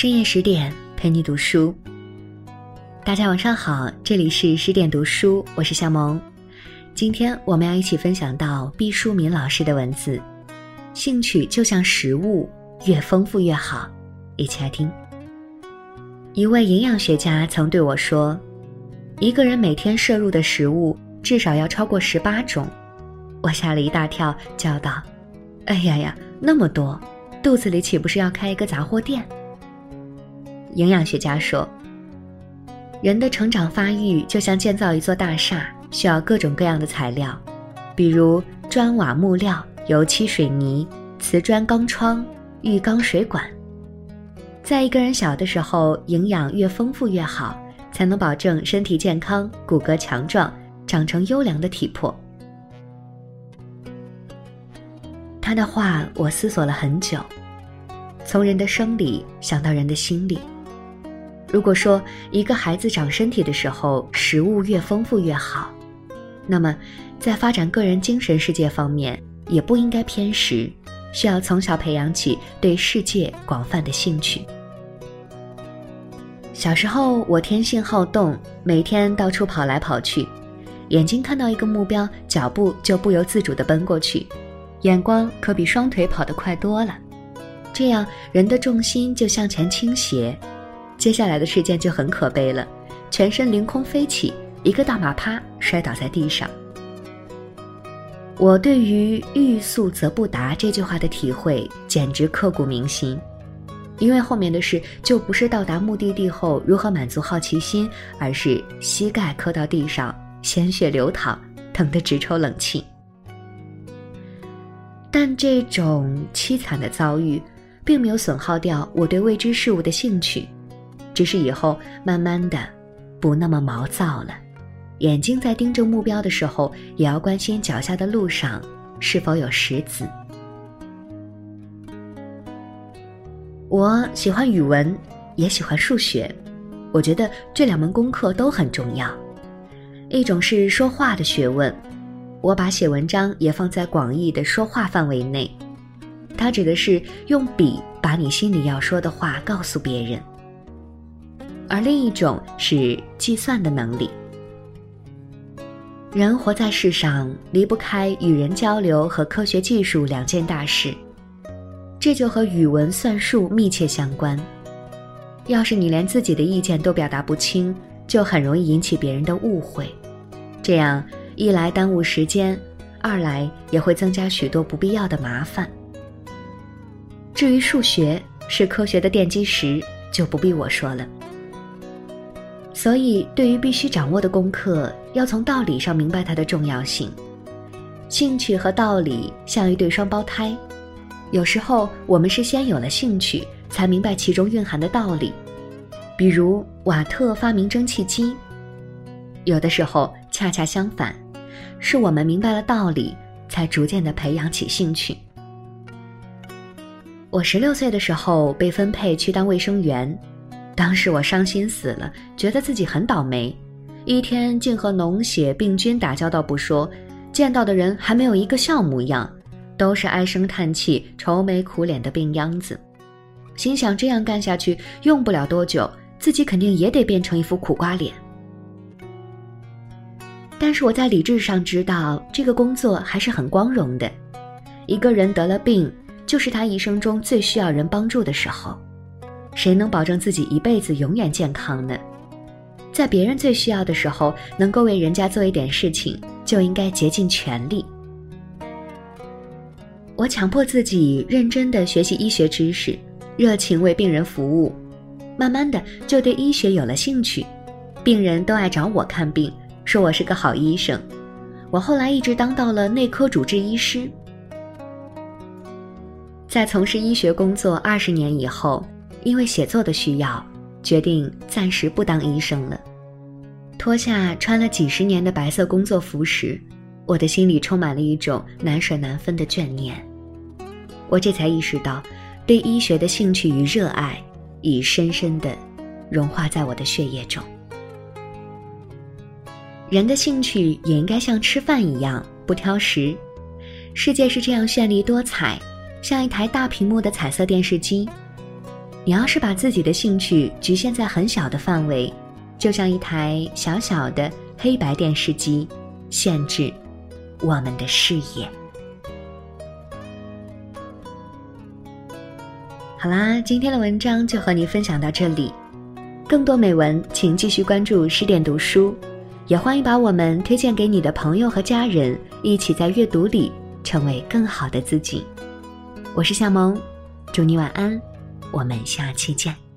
深夜十点陪你读书。大家晚上好，这里是十点读书，我是夏萌。今天我们要一起分享到毕淑敏老师的文字：兴趣就像食物，越丰富越好。一起来听。一位营养学家曾对我说：“一个人每天摄入的食物至少要超过十八种。”我吓了一大跳，叫道：“哎呀呀，那么多，肚子里岂不是要开一个杂货店？”营养学家说，人的成长发育就像建造一座大厦，需要各种各样的材料，比如砖瓦木料、油漆水泥、瓷砖钢窗、浴缸水管。在一个人小的时候，营养越丰富越好，才能保证身体健康、骨骼强壮、长成优良的体魄。他的话我思索了很久，从人的生理想到人的心理。如果说一个孩子长身体的时候，食物越丰富越好，那么在发展个人精神世界方面，也不应该偏食，需要从小培养起对世界广泛的兴趣。小时候我天性好动，每天到处跑来跑去，眼睛看到一个目标，脚步就不由自主地奔过去，眼光可比双腿跑得快多了。这样人的重心就向前倾斜。接下来的事件就很可悲了，全身凌空飞起，一个大马趴摔倒在地上。我对于“欲速则不达”这句话的体会简直刻骨铭心，因为后面的事就不是到达目的地后如何满足好奇心，而是膝盖磕到地上，鲜血流淌，疼得直抽冷气。但这种凄惨的遭遇，并没有损耗掉我对未知事物的兴趣。只是以后慢慢的，不那么毛躁了，眼睛在盯着目标的时候，也要关心脚下的路上是否有石子。我喜欢语文，也喜欢数学，我觉得这两门功课都很重要。一种是说话的学问，我把写文章也放在广义的说话范围内，它指的是用笔把你心里要说的话告诉别人。而另一种是计算的能力。人活在世上，离不开与人交流和科学技术两件大事，这就和语文算术密切相关。要是你连自己的意见都表达不清，就很容易引起别人的误会，这样一来耽误时间，二来也会增加许多不必要的麻烦。至于数学是科学的奠基石，就不必我说了。所以，对于必须掌握的功课，要从道理上明白它的重要性。兴趣和道理像一对双胞胎，有时候我们是先有了兴趣，才明白其中蕴含的道理。比如瓦特发明蒸汽机，有的时候恰恰相反，是我们明白了道理，才逐渐的培养起兴趣。我十六岁的时候被分配去当卫生员。当时我伤心死了，觉得自己很倒霉，一天竟和脓血病菌打交道不说，见到的人还没有一个笑模样，都是唉声叹气、愁眉苦脸的病秧子。心想这样干下去，用不了多久，自己肯定也得变成一副苦瓜脸。但是我在理智上知道，这个工作还是很光荣的。一个人得了病，就是他一生中最需要人帮助的时候。谁能保证自己一辈子永远健康呢？在别人最需要的时候，能够为人家做一点事情，就应该竭尽全力。我强迫自己认真的学习医学知识，热情为病人服务，慢慢的就对医学有了兴趣。病人都爱找我看病，说我是个好医生。我后来一直当到了内科主治医师。在从事医学工作二十年以后。因为写作的需要，决定暂时不当医生了。脱下穿了几十年的白色工作服时，我的心里充满了一种难舍难分的眷念。我这才意识到，对医学的兴趣与热爱已深深的融化在我的血液中。人的兴趣也应该像吃饭一样不挑食。世界是这样绚丽多彩，像一台大屏幕的彩色电视机。你要是把自己的兴趣局限在很小的范围，就像一台小小的黑白电视机，限制我们的视野。好啦，今天的文章就和你分享到这里。更多美文，请继续关注十点读书，也欢迎把我们推荐给你的朋友和家人，一起在阅读里成为更好的自己。我是夏萌，祝你晚安，我们下期见。